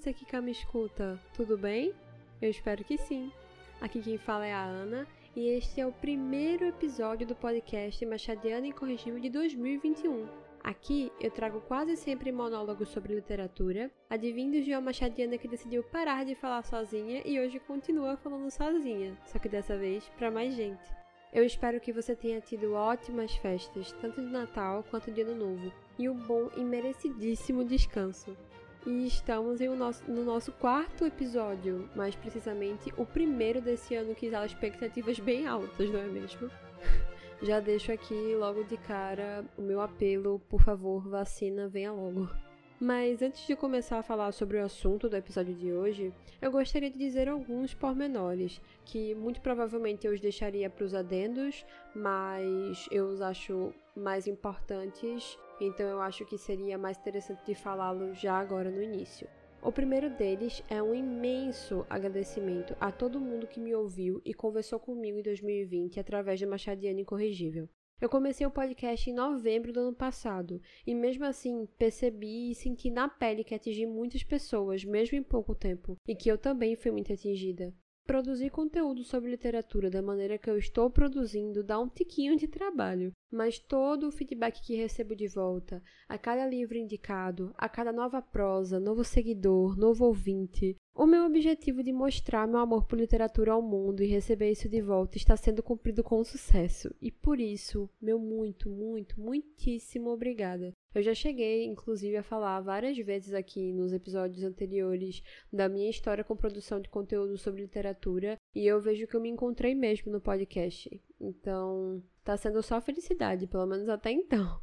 você que cá me escuta, tudo bem? Eu espero que sim. Aqui quem fala é a Ana e este é o primeiro episódio do podcast Machadiana Incorrigível de 2021. Aqui eu trago quase sempre monólogos sobre literatura, advindos de uma machadiana que decidiu parar de falar sozinha e hoje continua falando sozinha, só que dessa vez para mais gente. Eu espero que você tenha tido ótimas festas, tanto de Natal quanto de Ano Novo, e um bom e merecidíssimo descanso. E estamos no nosso, no nosso quarto episódio, mais precisamente o primeiro desse ano que exala expectativas bem altas, não é mesmo? Já deixo aqui logo de cara o meu apelo, por favor, vacina, venha logo. Mas antes de começar a falar sobre o assunto do episódio de hoje, eu gostaria de dizer alguns pormenores, que muito provavelmente eu os deixaria para os adendos, mas eu os acho mais importantes, então eu acho que seria mais interessante de falá-los já agora no início. O primeiro deles é um imenso agradecimento a todo mundo que me ouviu e conversou comigo em 2020 através do Machadiano Incorrigível. Eu comecei o podcast em novembro do ano passado e, mesmo assim, percebi e senti na pele que atingi muitas pessoas, mesmo em pouco tempo, e que eu também fui muito atingida. Produzir conteúdo sobre literatura da maneira que eu estou produzindo dá um tiquinho de trabalho, mas todo o feedback que recebo de volta, a cada livro indicado, a cada nova prosa, novo seguidor, novo ouvinte, o meu objetivo de mostrar meu amor por literatura ao mundo e receber isso de volta está sendo cumprido com sucesso, e por isso, meu muito, muito, muitíssimo obrigada. Eu já cheguei, inclusive, a falar várias vezes aqui nos episódios anteriores da minha história com produção de conteúdo sobre literatura, e eu vejo que eu me encontrei mesmo no podcast. Então, tá sendo só felicidade, pelo menos até então.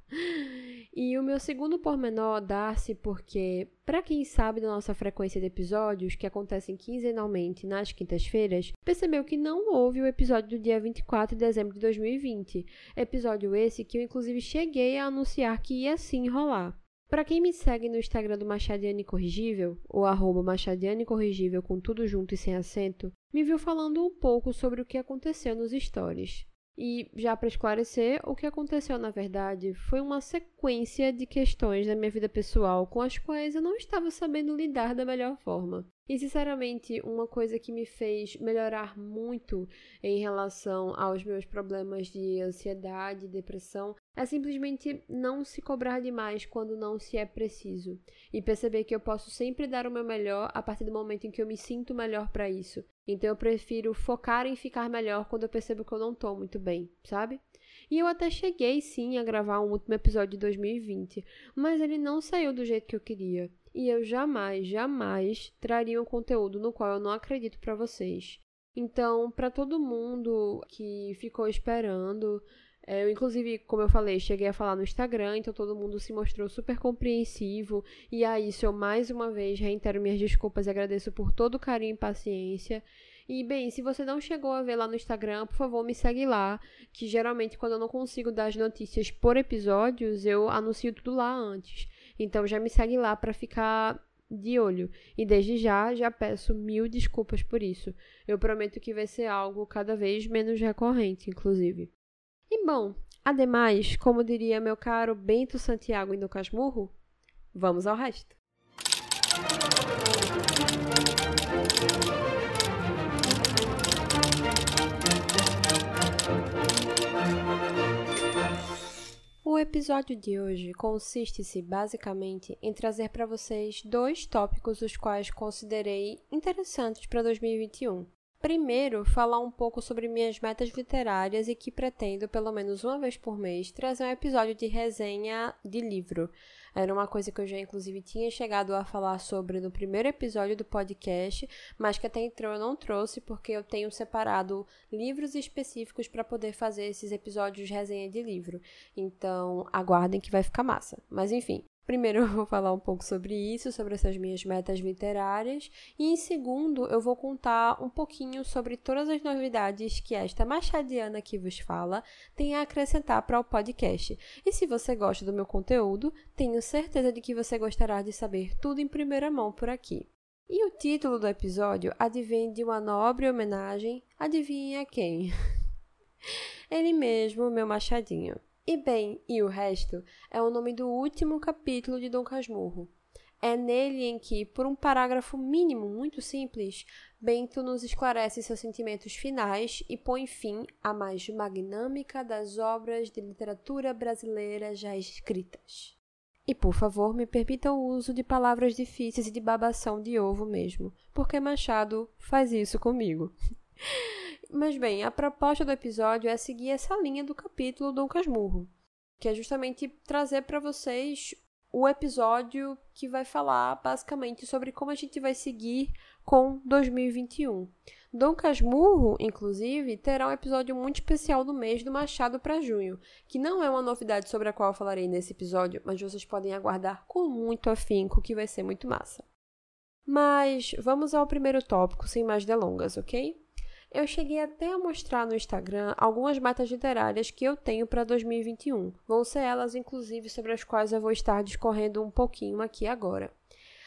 E o meu segundo pormenor dá-se porque, para quem sabe da nossa frequência de episódios, que acontecem quinzenalmente nas quintas-feiras, percebeu que não houve o episódio do dia 24 de dezembro de 2020. Episódio esse que eu, inclusive, cheguei a anunciar que ia sim rolar. Para quem me segue no Instagram do Machadiane Corrigível, ou arroba Machadiane Corrigível com tudo junto e sem acento, me viu falando um pouco sobre o que aconteceu nos stories. E já para esclarecer, o que aconteceu na verdade foi uma sequência de questões da minha vida pessoal com as quais eu não estava sabendo lidar da melhor forma. E sinceramente, uma coisa que me fez melhorar muito em relação aos meus problemas de ansiedade depressão é simplesmente não se cobrar demais quando não se é preciso e perceber que eu posso sempre dar o meu melhor a partir do momento em que eu me sinto melhor para isso. Então eu prefiro focar em ficar melhor quando eu percebo que eu não tô muito bem, sabe? E eu até cheguei sim a gravar um último episódio de 2020, mas ele não saiu do jeito que eu queria e eu jamais, jamais traria um conteúdo no qual eu não acredito para vocês. Então, para todo mundo que ficou esperando, é, eu, inclusive, como eu falei, cheguei a falar no Instagram, então todo mundo se mostrou super compreensivo. E a isso eu mais uma vez reitero minhas desculpas e agradeço por todo o carinho e paciência. E bem, se você não chegou a ver lá no Instagram, por favor, me segue lá, que geralmente quando eu não consigo dar as notícias por episódios, eu anuncio tudo lá antes. Então já me segue lá para ficar de olho. E desde já, já peço mil desculpas por isso. Eu prometo que vai ser algo cada vez menos recorrente, inclusive. E bom, ademais, como diria meu caro Bento Santiago em do Casmurro, vamos ao resto. O episódio de hoje consiste-se basicamente em trazer para vocês dois tópicos os quais considerei interessantes para 2021. Primeiro, falar um pouco sobre minhas metas literárias e que pretendo, pelo menos uma vez por mês, trazer um episódio de resenha de livro. Era uma coisa que eu já, inclusive, tinha chegado a falar sobre no primeiro episódio do podcast, mas que até então eu não trouxe, porque eu tenho separado livros específicos para poder fazer esses episódios de resenha de livro. Então, aguardem que vai ficar massa. Mas enfim, Primeiro, eu vou falar um pouco sobre isso, sobre essas minhas metas literárias, e em segundo, eu vou contar um pouquinho sobre todas as novidades que esta machadiana que vos fala tem a acrescentar para o podcast. E se você gosta do meu conteúdo, tenho certeza de que você gostará de saber tudo em primeira mão por aqui. E o título do episódio advém de uma nobre homenagem, adivinha quem? Ele mesmo, meu machadinho. E bem, e o resto é o nome do último capítulo de Dom Casmurro. É nele em que, por um parágrafo mínimo muito simples, Bento nos esclarece seus sentimentos finais e põe fim à mais magnâmica das obras de literatura brasileira já escritas. E por favor, me permita o uso de palavras difíceis e de babação de ovo mesmo, porque Machado faz isso comigo. Mas bem, a proposta do episódio é seguir essa linha do capítulo Dom Casmurro, que é justamente trazer para vocês o episódio que vai falar basicamente sobre como a gente vai seguir com 2021. Dom Casmurro, inclusive, terá um episódio muito especial do mês do Machado para junho, que não é uma novidade sobre a qual eu falarei nesse episódio, mas vocês podem aguardar com muito afinco, que vai ser muito massa. Mas vamos ao primeiro tópico, sem mais delongas, ok? Eu cheguei até a mostrar no Instagram algumas metas literárias que eu tenho para 2021. Vão ser elas, inclusive, sobre as quais eu vou estar discorrendo um pouquinho aqui agora.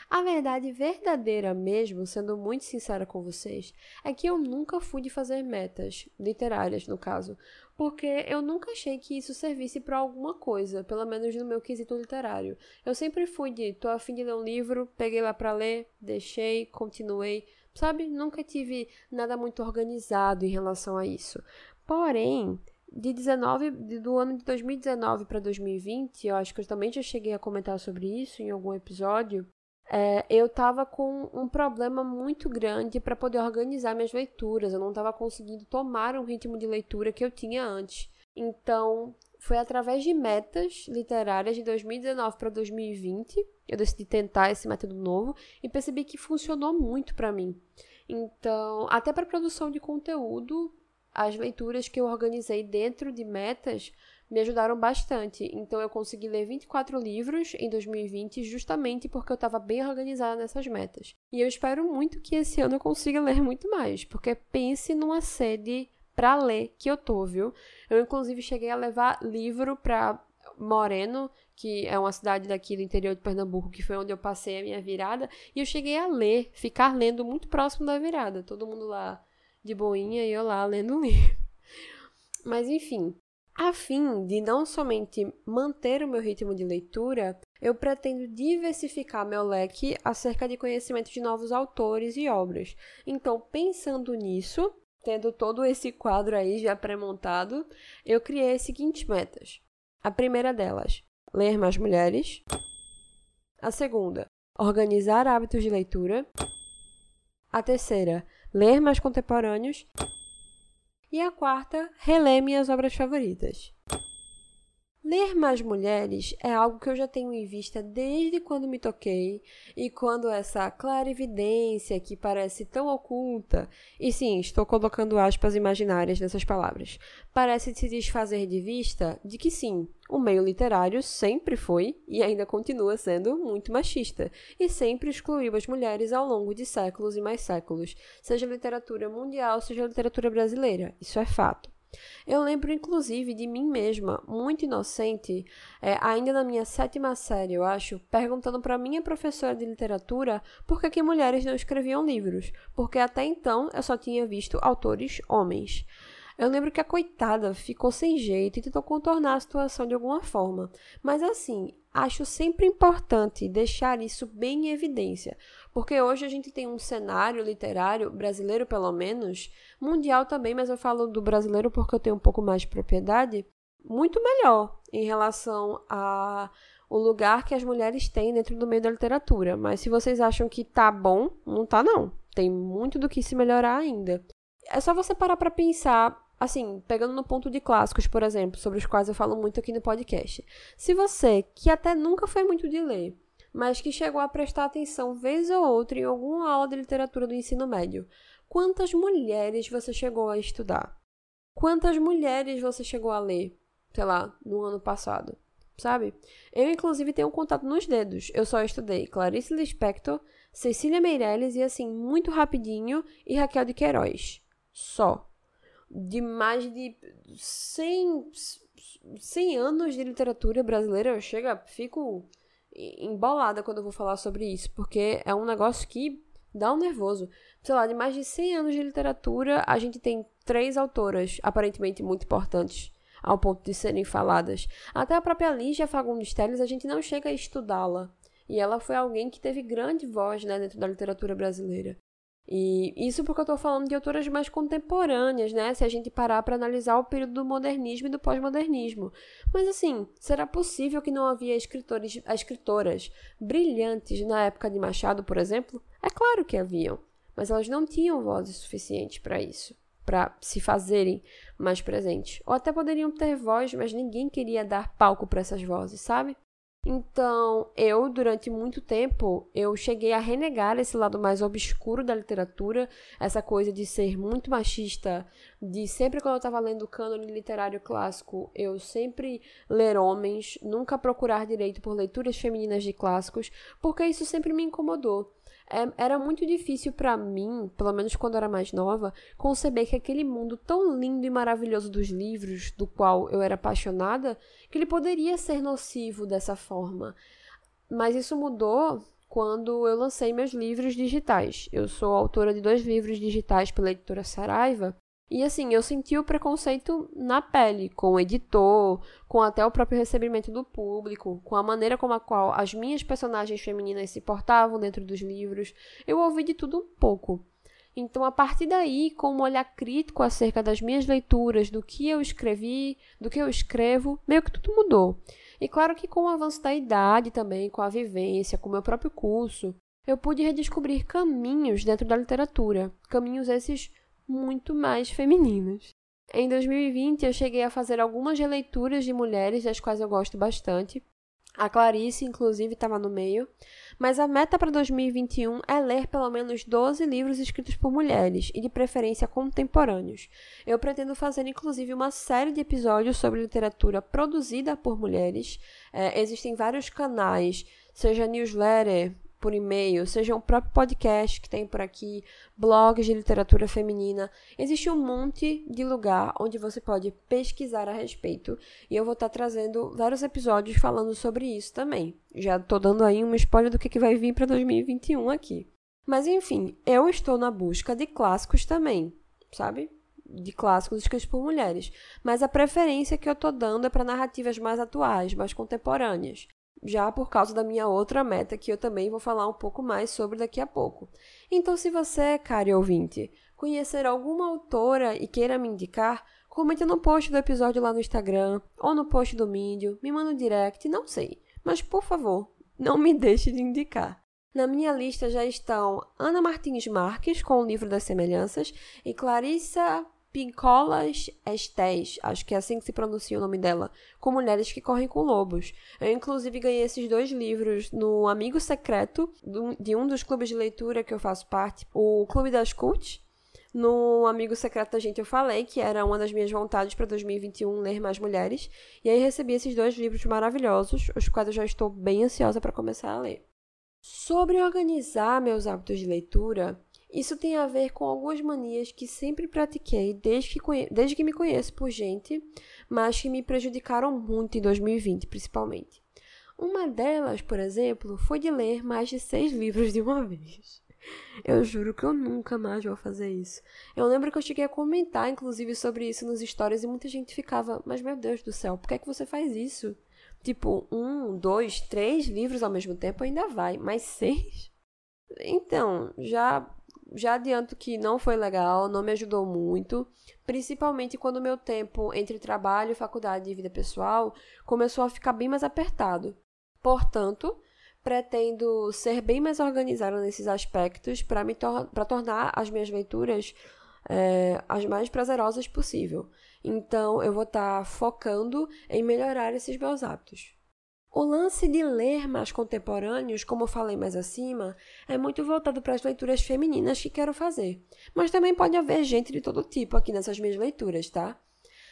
A verdade verdadeira mesmo, sendo muito sincera com vocês, é que eu nunca fui de fazer metas, literárias no caso, porque eu nunca achei que isso servisse para alguma coisa, pelo menos no meu quesito literário. Eu sempre fui de, tô a fim de ler um livro, peguei lá para ler, deixei, continuei, sabe? Nunca tive nada muito organizado em relação a isso. Porém, de 19 do ano de 2019 para 2020, eu acho que eu também já cheguei a comentar sobre isso em algum episódio é, eu estava com um problema muito grande para poder organizar minhas leituras. Eu não estava conseguindo tomar um ritmo de leitura que eu tinha antes. Então, foi através de metas literárias de 2019 para 2020, eu decidi tentar esse método novo e percebi que funcionou muito para mim. Então, até para produção de conteúdo, as leituras que eu organizei dentro de metas me ajudaram bastante. Então eu consegui ler 24 livros em 2020 justamente porque eu estava bem organizada nessas metas. E eu espero muito que esse ano eu consiga ler muito mais, porque pense numa sede para ler que eu tô, viu? Eu inclusive cheguei a levar livro para Moreno, que é uma cidade daqui do interior de Pernambuco, que foi onde eu passei a minha virada, e eu cheguei a ler, ficar lendo muito próximo da virada. Todo mundo lá de boinha e eu lá lendo um livro. Mas enfim, a fim de não somente manter o meu ritmo de leitura, eu pretendo diversificar meu leque acerca de conhecimento de novos autores e obras. Então, pensando nisso, tendo todo esse quadro aí já pré-montado, eu criei as seguintes metas. A primeira delas, ler mais mulheres. A segunda, organizar hábitos de leitura. A terceira, ler mais contemporâneos. E a quarta, reler minhas obras favoritas. Ler mais mulheres é algo que eu já tenho em vista desde quando me toquei e quando essa clarividência que parece tão oculta, e sim, estou colocando aspas imaginárias nessas palavras, parece se desfazer de vista de que sim, o meio literário sempre foi e ainda continua sendo muito machista e sempre excluiu as mulheres ao longo de séculos e mais séculos, seja literatura mundial, seja literatura brasileira. Isso é fato. Eu lembro, inclusive, de mim mesma, muito inocente, é, ainda na minha sétima série, eu acho, perguntando para minha professora de literatura por que, que mulheres não escreviam livros, porque até então eu só tinha visto autores homens. Eu lembro que a coitada ficou sem jeito e tentou contornar a situação de alguma forma. Mas assim, acho sempre importante deixar isso bem em evidência, porque hoje a gente tem um cenário literário, brasileiro pelo menos, mundial também, mas eu falo do brasileiro porque eu tenho um pouco mais de propriedade, muito melhor em relação a o lugar que as mulheres têm dentro do meio da literatura. Mas se vocês acham que tá bom, não tá não. Tem muito do que se melhorar ainda. É só você parar para pensar assim, pegando no ponto de clássicos, por exemplo, sobre os quais eu falo muito aqui no podcast. Se você, que até nunca foi muito de ler, mas que chegou a prestar atenção vez ou outra em alguma aula de literatura do ensino médio, quantas mulheres você chegou a estudar? Quantas mulheres você chegou a ler, sei lá, no ano passado? Sabe? Eu, inclusive, tenho um contato nos dedos. Eu só estudei Clarice Lispector, Cecília Meirelles e, assim, muito rapidinho, e Raquel de Queiroz. Só de mais de 100, 100 anos de literatura brasileira, eu chego, fico embolada quando eu vou falar sobre isso, porque é um negócio que dá um nervoso. Sei lá, de mais de 100 anos de literatura, a gente tem três autoras aparentemente muito importantes ao ponto de serem faladas. Até a própria Lígia Fagundes Telles, a gente não chega a estudá-la. E ela foi alguém que teve grande voz né, dentro da literatura brasileira. E isso porque eu estou falando de autoras mais contemporâneas, né? Se a gente parar para analisar o período do modernismo e do pós-modernismo. Mas assim, será possível que não havia escritores, escritoras brilhantes na época de Machado, por exemplo? É claro que haviam, mas elas não tinham vozes suficientes para isso, para se fazerem mais presentes. Ou até poderiam ter voz, mas ninguém queria dar palco para essas vozes, sabe? Então, eu, durante muito tempo, eu cheguei a renegar esse lado mais obscuro da literatura, essa coisa de ser muito machista, de sempre quando eu estava lendo cânone literário clássico, eu sempre ler homens, nunca procurar direito por leituras femininas de clássicos, porque isso sempre me incomodou é, era muito difícil para mim, pelo menos quando eu era mais nova, conceber que aquele mundo tão lindo e maravilhoso dos livros, do qual eu era apaixonada, que ele poderia ser nocivo dessa forma. Mas isso mudou quando eu lancei meus livros digitais. Eu sou autora de dois livros digitais pela editora Saraiva e assim, eu senti o preconceito na pele, com o editor, com até o próprio recebimento do público, com a maneira como a qual as minhas personagens femininas se portavam dentro dos livros. Eu ouvi de tudo um pouco. Então, a partir daí, com um olhar crítico acerca das minhas leituras, do que eu escrevi, do que eu escrevo, meio que tudo mudou. E claro que com o avanço da idade também, com a vivência, com o meu próprio curso, eu pude redescobrir caminhos dentro da literatura, caminhos esses muito mais femininos. Em 2020, eu cheguei a fazer algumas releituras de mulheres, das quais eu gosto bastante. A Clarice, inclusive, estava no meio. Mas a meta para 2021 é ler pelo menos 12 livros escritos por mulheres, e de preferência contemporâneos. Eu pretendo fazer, inclusive, uma série de episódios sobre literatura produzida por mulheres. É, existem vários canais, seja newsletter, por e-mail, seja um próprio podcast que tem por aqui, blogs de literatura feminina. Existe um monte de lugar onde você pode pesquisar a respeito. E eu vou estar trazendo vários episódios falando sobre isso também. Já estou dando aí um spoiler do que, que vai vir para 2021 aqui. Mas enfim, eu estou na busca de clássicos também, sabe? De clássicos escritos por mulheres. Mas a preferência que eu estou dando é para narrativas mais atuais, mais contemporâneas já por causa da minha outra meta, que eu também vou falar um pouco mais sobre daqui a pouco. Então, se você, caro ouvinte, conhecer alguma autora e queira me indicar, comente no post do episódio lá no Instagram ou no post do Mídio, me manda um direct, não sei. Mas, por favor, não me deixe de indicar. Na minha lista já estão Ana Martins Marques, com o livro das semelhanças, e Clarissa Pincolas Estés, acho que é assim que se pronuncia o nome dela, com mulheres que correm com lobos. Eu, inclusive, ganhei esses dois livros no Amigo Secreto de um dos clubes de leitura que eu faço parte, o Clube das Cult. No Amigo Secreto da Gente eu falei que era uma das minhas vontades para 2021 ler mais mulheres, e aí recebi esses dois livros maravilhosos, os quais eu já estou bem ansiosa para começar a ler. Sobre organizar meus hábitos de leitura, isso tem a ver com algumas manias que sempre pratiquei desde que, desde que me conheço por gente, mas que me prejudicaram muito em 2020, principalmente. Uma delas, por exemplo, foi de ler mais de seis livros de uma vez. Eu juro que eu nunca mais vou fazer isso. Eu lembro que eu cheguei a comentar, inclusive, sobre isso nos stories e muita gente ficava, mas meu Deus do céu, por que é que você faz isso? Tipo, um, dois, três livros ao mesmo tempo ainda vai, mas seis? Então, já já adianto que não foi legal, não me ajudou muito, principalmente quando meu tempo entre trabalho, faculdade e vida pessoal começou a ficar bem mais apertado. Portanto, pretendo ser bem mais organizada nesses aspectos para tor tornar as minhas leituras é, as mais prazerosas possível. Então, eu vou estar tá focando em melhorar esses meus hábitos. O lance de ler mais contemporâneos, como eu falei mais acima, é muito voltado para as leituras femininas que quero fazer. Mas também pode haver gente de todo tipo aqui nessas minhas leituras, tá?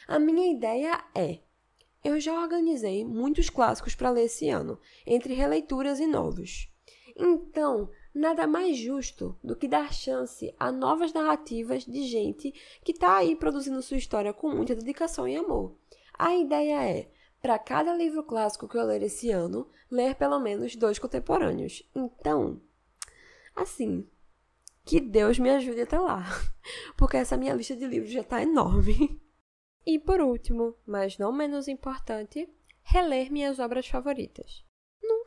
A minha ideia é: eu já organizei muitos clássicos para ler esse ano, entre releituras e novos. Então, nada mais justo do que dar chance a novas narrativas de gente que está aí produzindo sua história com muita dedicação e amor. A ideia é para cada livro clássico que eu ler esse ano, ler pelo menos dois contemporâneos. Então, assim, que Deus me ajude até lá, porque essa minha lista de livros já está enorme. E por último, mas não menos importante, reler minhas obras favoritas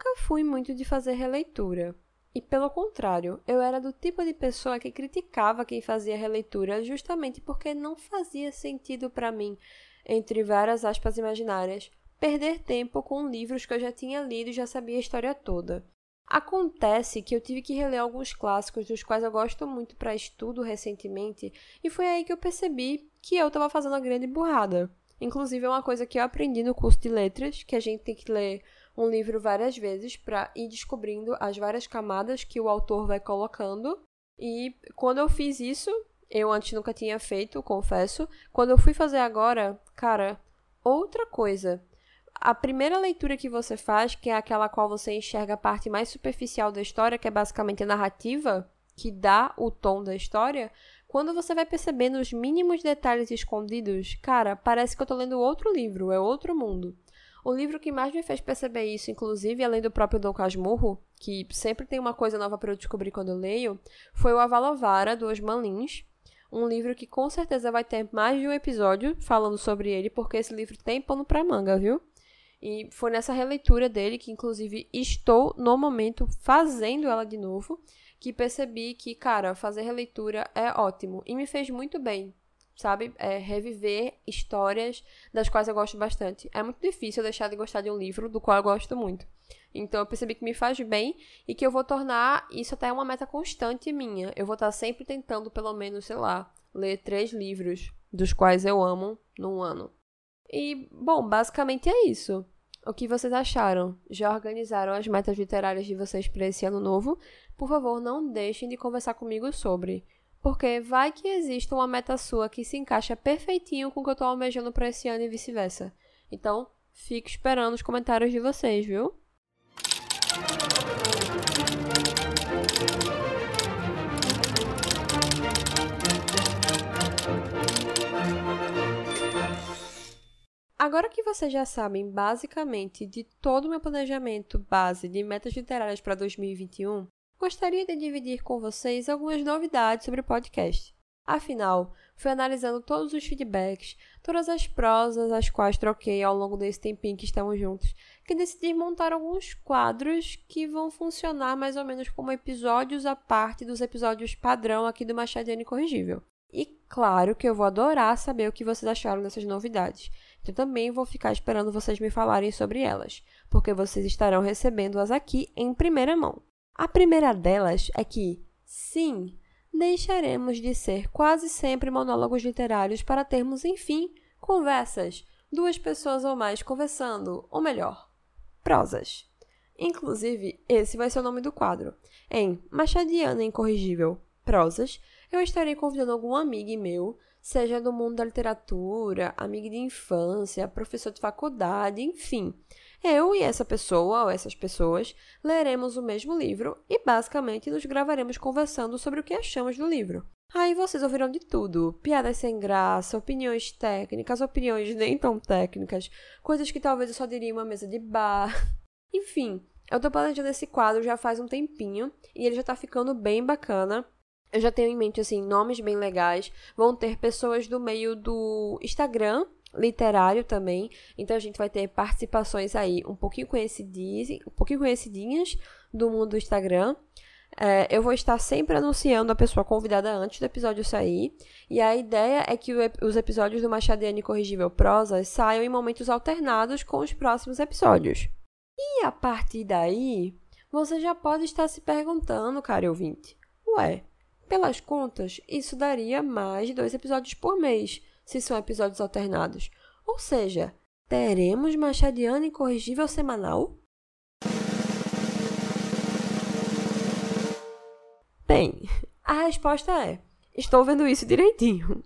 nunca fui muito de fazer releitura. E pelo contrário, eu era do tipo de pessoa que criticava quem fazia releitura justamente porque não fazia sentido para mim, entre várias aspas imaginárias, perder tempo com livros que eu já tinha lido e já sabia a história toda. Acontece que eu tive que reler alguns clássicos dos quais eu gosto muito para estudo recentemente, e foi aí que eu percebi que eu estava fazendo a grande burrada. Inclusive, é uma coisa que eu aprendi no curso de letras, que a gente tem que ler um livro várias vezes para ir descobrindo as várias camadas que o autor vai colocando. E quando eu fiz isso, eu antes nunca tinha feito, confesso. Quando eu fui fazer agora, cara, outra coisa. A primeira leitura que você faz, que é aquela qual você enxerga a parte mais superficial da história, que é basicamente a narrativa, que dá o tom da história, quando você vai percebendo os mínimos detalhes escondidos, cara, parece que eu tô lendo outro livro, é outro mundo. O livro que mais me fez perceber isso, inclusive, além do próprio Dom Casmurro, que sempre tem uma coisa nova para eu descobrir quando eu leio, foi o Avalovara, do Osman Lins. Um livro que com certeza vai ter mais de um episódio falando sobre ele, porque esse livro tem pano pra manga, viu? E foi nessa releitura dele, que inclusive estou no momento fazendo ela de novo, que percebi que, cara, fazer releitura é ótimo e me fez muito bem sabe? É, reviver histórias das quais eu gosto bastante. É muito difícil deixar de gostar de um livro do qual eu gosto muito. Então eu percebi que me faz bem e que eu vou tornar isso até uma meta constante minha. Eu vou estar sempre tentando, pelo menos, sei lá, ler três livros dos quais eu amo num ano. E, bom, basicamente é isso. O que vocês acharam? Já organizaram as metas literárias de vocês para esse ano novo? Por favor, não deixem de conversar comigo sobre. Porque vai que existe uma meta sua que se encaixa perfeitinho com o que eu tô almejando para esse ano e vice-versa. Então, fico esperando os comentários de vocês, viu? Agora que vocês já sabem basicamente de todo o meu planejamento base de metas literárias para 2021, gostaria de dividir com vocês algumas novidades sobre o podcast. Afinal, fui analisando todos os feedbacks, todas as prosas as quais troquei ao longo desse tempinho que estamos juntos, que decidi montar alguns quadros que vão funcionar mais ou menos como episódios à parte dos episódios padrão aqui do Machadiano Incorrigível. E claro que eu vou adorar saber o que vocês acharam dessas novidades. Então também vou ficar esperando vocês me falarem sobre elas, porque vocês estarão recebendo-as aqui em primeira mão. A primeira delas é que, sim, deixaremos de ser quase sempre monólogos literários para termos, enfim, conversas, duas pessoas ou mais conversando, ou melhor, prosas. Inclusive, esse vai ser o nome do quadro. Em Machadiana Incorrigível Prosas, eu estarei convidando algum amigo meu, seja do mundo da literatura, amigo de infância, professor de faculdade, enfim, eu e essa pessoa ou essas pessoas leremos o mesmo livro e basicamente nos gravaremos conversando sobre o que achamos do livro. Aí vocês ouviram de tudo: piadas sem graça, opiniões técnicas, opiniões nem tão técnicas, coisas que talvez eu só diria em uma mesa de bar. Enfim, eu tô planejando esse quadro já faz um tempinho e ele já tá ficando bem bacana. Eu já tenho em mente, assim, nomes bem legais. Vão ter pessoas do meio do Instagram literário também. Então a gente vai ter participações aí um pouquinho conhecidinhas, um pouquinho conhecidinhas do mundo do Instagram. É, eu vou estar sempre anunciando a pessoa convidada antes do episódio sair. E a ideia é que o, os episódios do Machadiane Incorrigível Prosa saiam em momentos alternados com os próximos episódios. E a partir daí, você já pode estar se perguntando, cara ouvinte, ué, pelas contas, isso daria mais de dois episódios por mês se são episódios alternados. Ou seja, teremos Machadiana Incorrigível semanal? Bem, a resposta é: estou vendo isso direitinho.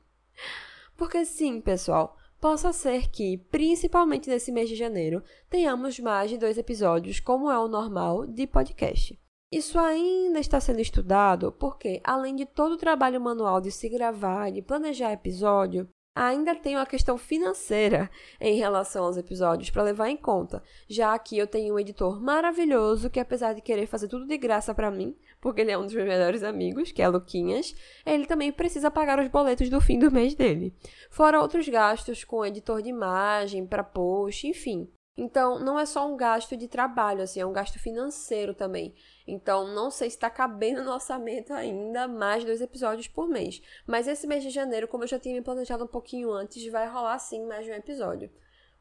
Porque sim, pessoal, possa ser que, principalmente nesse mês de janeiro, tenhamos mais de dois episódios, como é o normal, de podcast. Isso ainda está sendo estudado porque, além de todo o trabalho manual de se gravar e de planejar episódio, ainda tenho a questão financeira em relação aos episódios para levar em conta, já que eu tenho um editor maravilhoso que, apesar de querer fazer tudo de graça para mim, porque ele é um dos meus melhores amigos, que é Luquinhas, ele também precisa pagar os boletos do fim do mês dele. Fora outros gastos com editor de imagem, para post, enfim. Então, não é só um gasto de trabalho, assim, é um gasto financeiro também. Então, não sei se está cabendo no orçamento ainda mais dois episódios por mês. Mas esse mês de janeiro, como eu já tinha me planejado um pouquinho antes, vai rolar sim mais um episódio.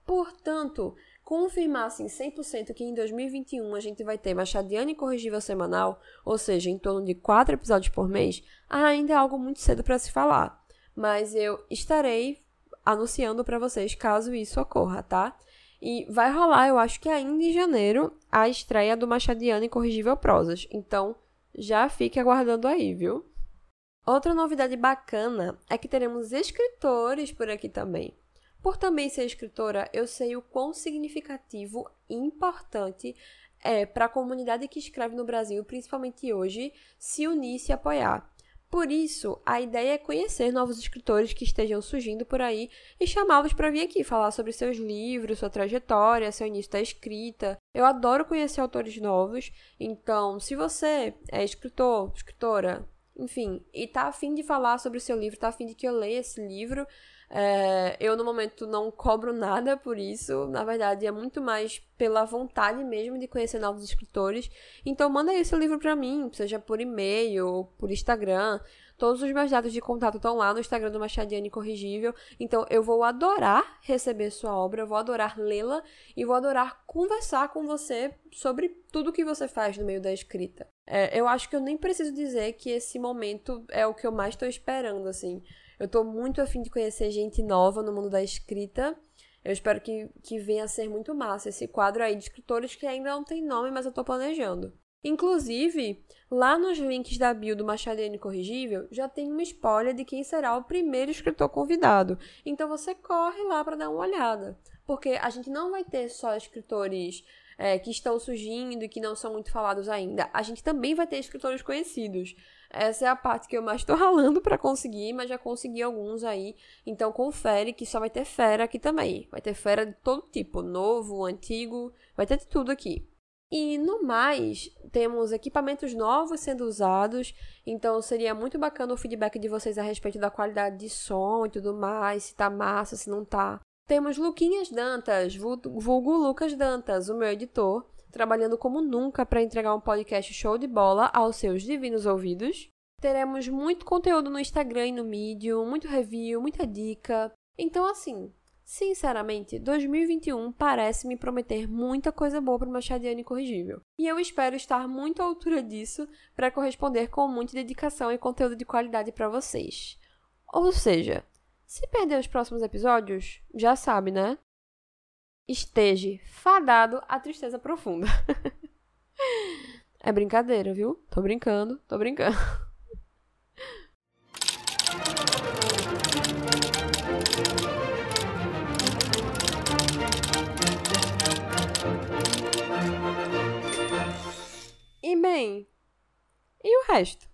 Portanto, confirmar assim 100% que em 2021 a gente vai ter Machadiana Incorrigível semanal, ou seja, em torno de quatro episódios por mês, ainda é algo muito cedo para se falar. Mas eu estarei anunciando para vocês caso isso ocorra, tá? E vai rolar, eu acho que ainda em janeiro, a estreia do Machadiano Incorrigível Prosas. Então, já fique aguardando aí, viu? Outra novidade bacana é que teremos escritores por aqui também. Por também ser escritora, eu sei o quão significativo e importante é para a comunidade que escreve no Brasil, principalmente hoje, se unir e se apoiar. Por isso, a ideia é conhecer novos escritores que estejam surgindo por aí e chamá-los para vir aqui falar sobre seus livros, sua trajetória, seu início da escrita. Eu adoro conhecer autores novos, então, se você é escritor, escritora, enfim, e tá afim de falar sobre o seu livro, tá afim de que eu leia esse livro, é, eu, no momento, não cobro nada por isso. Na verdade, é muito mais pela vontade mesmo de conhecer novos escritores. Então, manda aí seu livro para mim, seja por e-mail, por Instagram. Todos os meus dados de contato estão lá no Instagram do Machadiane Corrigível. Então, eu vou adorar receber sua obra, vou adorar lê-la e vou adorar conversar com você sobre tudo que você faz no meio da escrita. É, eu acho que eu nem preciso dizer que esse momento é o que eu mais estou esperando, assim. Eu tô muito afim de conhecer gente nova no mundo da escrita. Eu espero que, que venha a ser muito massa esse quadro aí de escritores que ainda não tem nome, mas eu tô planejando. Inclusive, lá nos links da bio do Machadinho Corrigível, já tem uma spoiler de quem será o primeiro escritor convidado. Então você corre lá para dar uma olhada. Porque a gente não vai ter só escritores é, que estão surgindo e que não são muito falados ainda. A gente também vai ter escritores conhecidos. Essa é a parte que eu mais tô ralando para conseguir, mas já consegui alguns aí. Então confere que só vai ter fera aqui também. Vai ter fera de todo tipo, novo, antigo, vai ter de tudo aqui. E no mais, temos equipamentos novos sendo usados, então seria muito bacana o feedback de vocês a respeito da qualidade de som e tudo mais, se tá massa, se não tá. Temos Luquinhas Dantas, vulgo Lucas Dantas, o meu editor, trabalhando como nunca para entregar um podcast show de bola aos seus divinos ouvidos. Teremos muito conteúdo no Instagram e no Medium, muito review, muita dica. Então, assim, sinceramente, 2021 parece me prometer muita coisa boa para o Machadiano Incorrigível. E eu espero estar muito à altura disso para corresponder com muita dedicação e conteúdo de qualidade para vocês. Ou seja, se perder os próximos episódios, já sabe, né? Esteja fadado à tristeza profunda. é brincadeira, viu? Tô brincando, tô brincando. E bem, e o resto?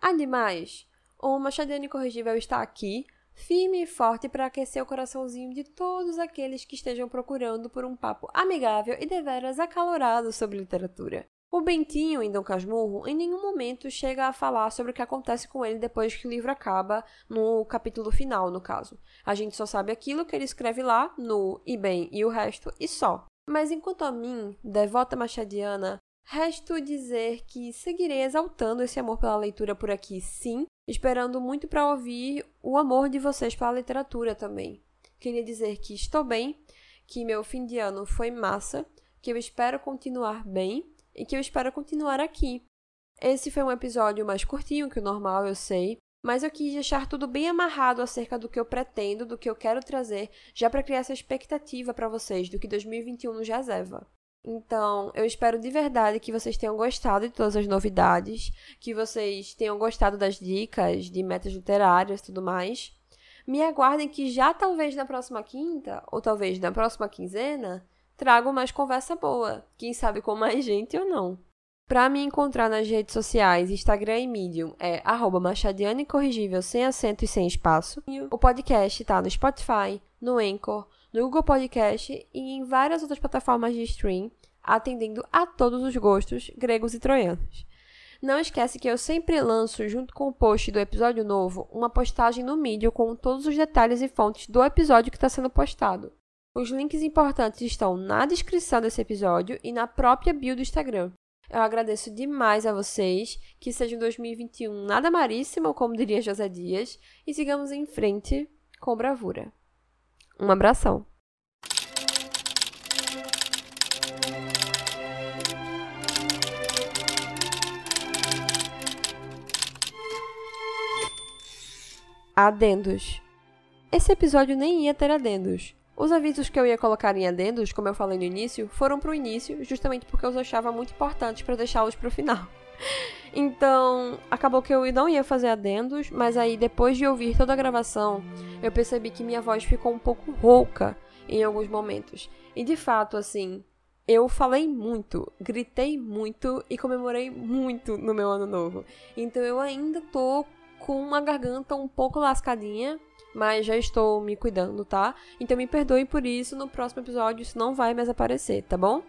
Ademais, o Machadiano Incorrigível está aqui firme e forte para aquecer o coraçãozinho de todos aqueles que estejam procurando por um papo amigável e deveras acalorado sobre literatura. O Bentinho, em Dom Casmurro, em nenhum momento chega a falar sobre o que acontece com ele depois que o livro acaba, no capítulo final, no caso. A gente só sabe aquilo que ele escreve lá, no e bem e o resto, e só. Mas enquanto a mim, devota machadiana, resto dizer que seguirei exaltando esse amor pela leitura por aqui, sim, esperando muito para ouvir o amor de vocês pela literatura também. Queria dizer que estou bem, que meu fim de ano foi massa, que eu espero continuar bem e que eu espero continuar aqui. Esse foi um episódio mais curtinho que o normal, eu sei, mas eu quis deixar tudo bem amarrado acerca do que eu pretendo, do que eu quero trazer, já para criar essa expectativa para vocês do que 2021 nos reserva. Então, eu espero de verdade que vocês tenham gostado de todas as novidades, que vocês tenham gostado das dicas de metas literárias e tudo mais. Me aguardem que já talvez na próxima quinta, ou talvez na próxima quinzena, trago mais conversa boa. Quem sabe com mais gente ou não. Para me encontrar nas redes sociais, Instagram e Medium é arroba sem acento e sem espaço. O podcast está no Spotify, no Anchor, no Google Podcast e em várias outras plataformas de stream, atendendo a todos os gostos gregos e troianos. Não esquece que eu sempre lanço, junto com o post do episódio novo, uma postagem no Medium com todos os detalhes e fontes do episódio que está sendo postado. Os links importantes estão na descrição desse episódio e na própria bio do Instagram. Eu agradeço demais a vocês, que seja um 2021 nada maríssimo, como diria José Dias, e sigamos em frente com bravura. Um abração! Adendos. Esse episódio nem ia ter adendos. Os avisos que eu ia colocar em adendos, como eu falei no início, foram pro início, justamente porque eu os achava muito importantes para deixá-los pro final. Então, acabou que eu não ia fazer adendos, mas aí depois de ouvir toda a gravação, eu percebi que minha voz ficou um pouco rouca em alguns momentos. E de fato, assim, eu falei muito, gritei muito e comemorei muito no meu ano novo. Então eu ainda tô com uma garganta um pouco lascadinha, mas já estou me cuidando, tá? Então me perdoe por isso, no próximo episódio isso não vai mais aparecer, tá bom?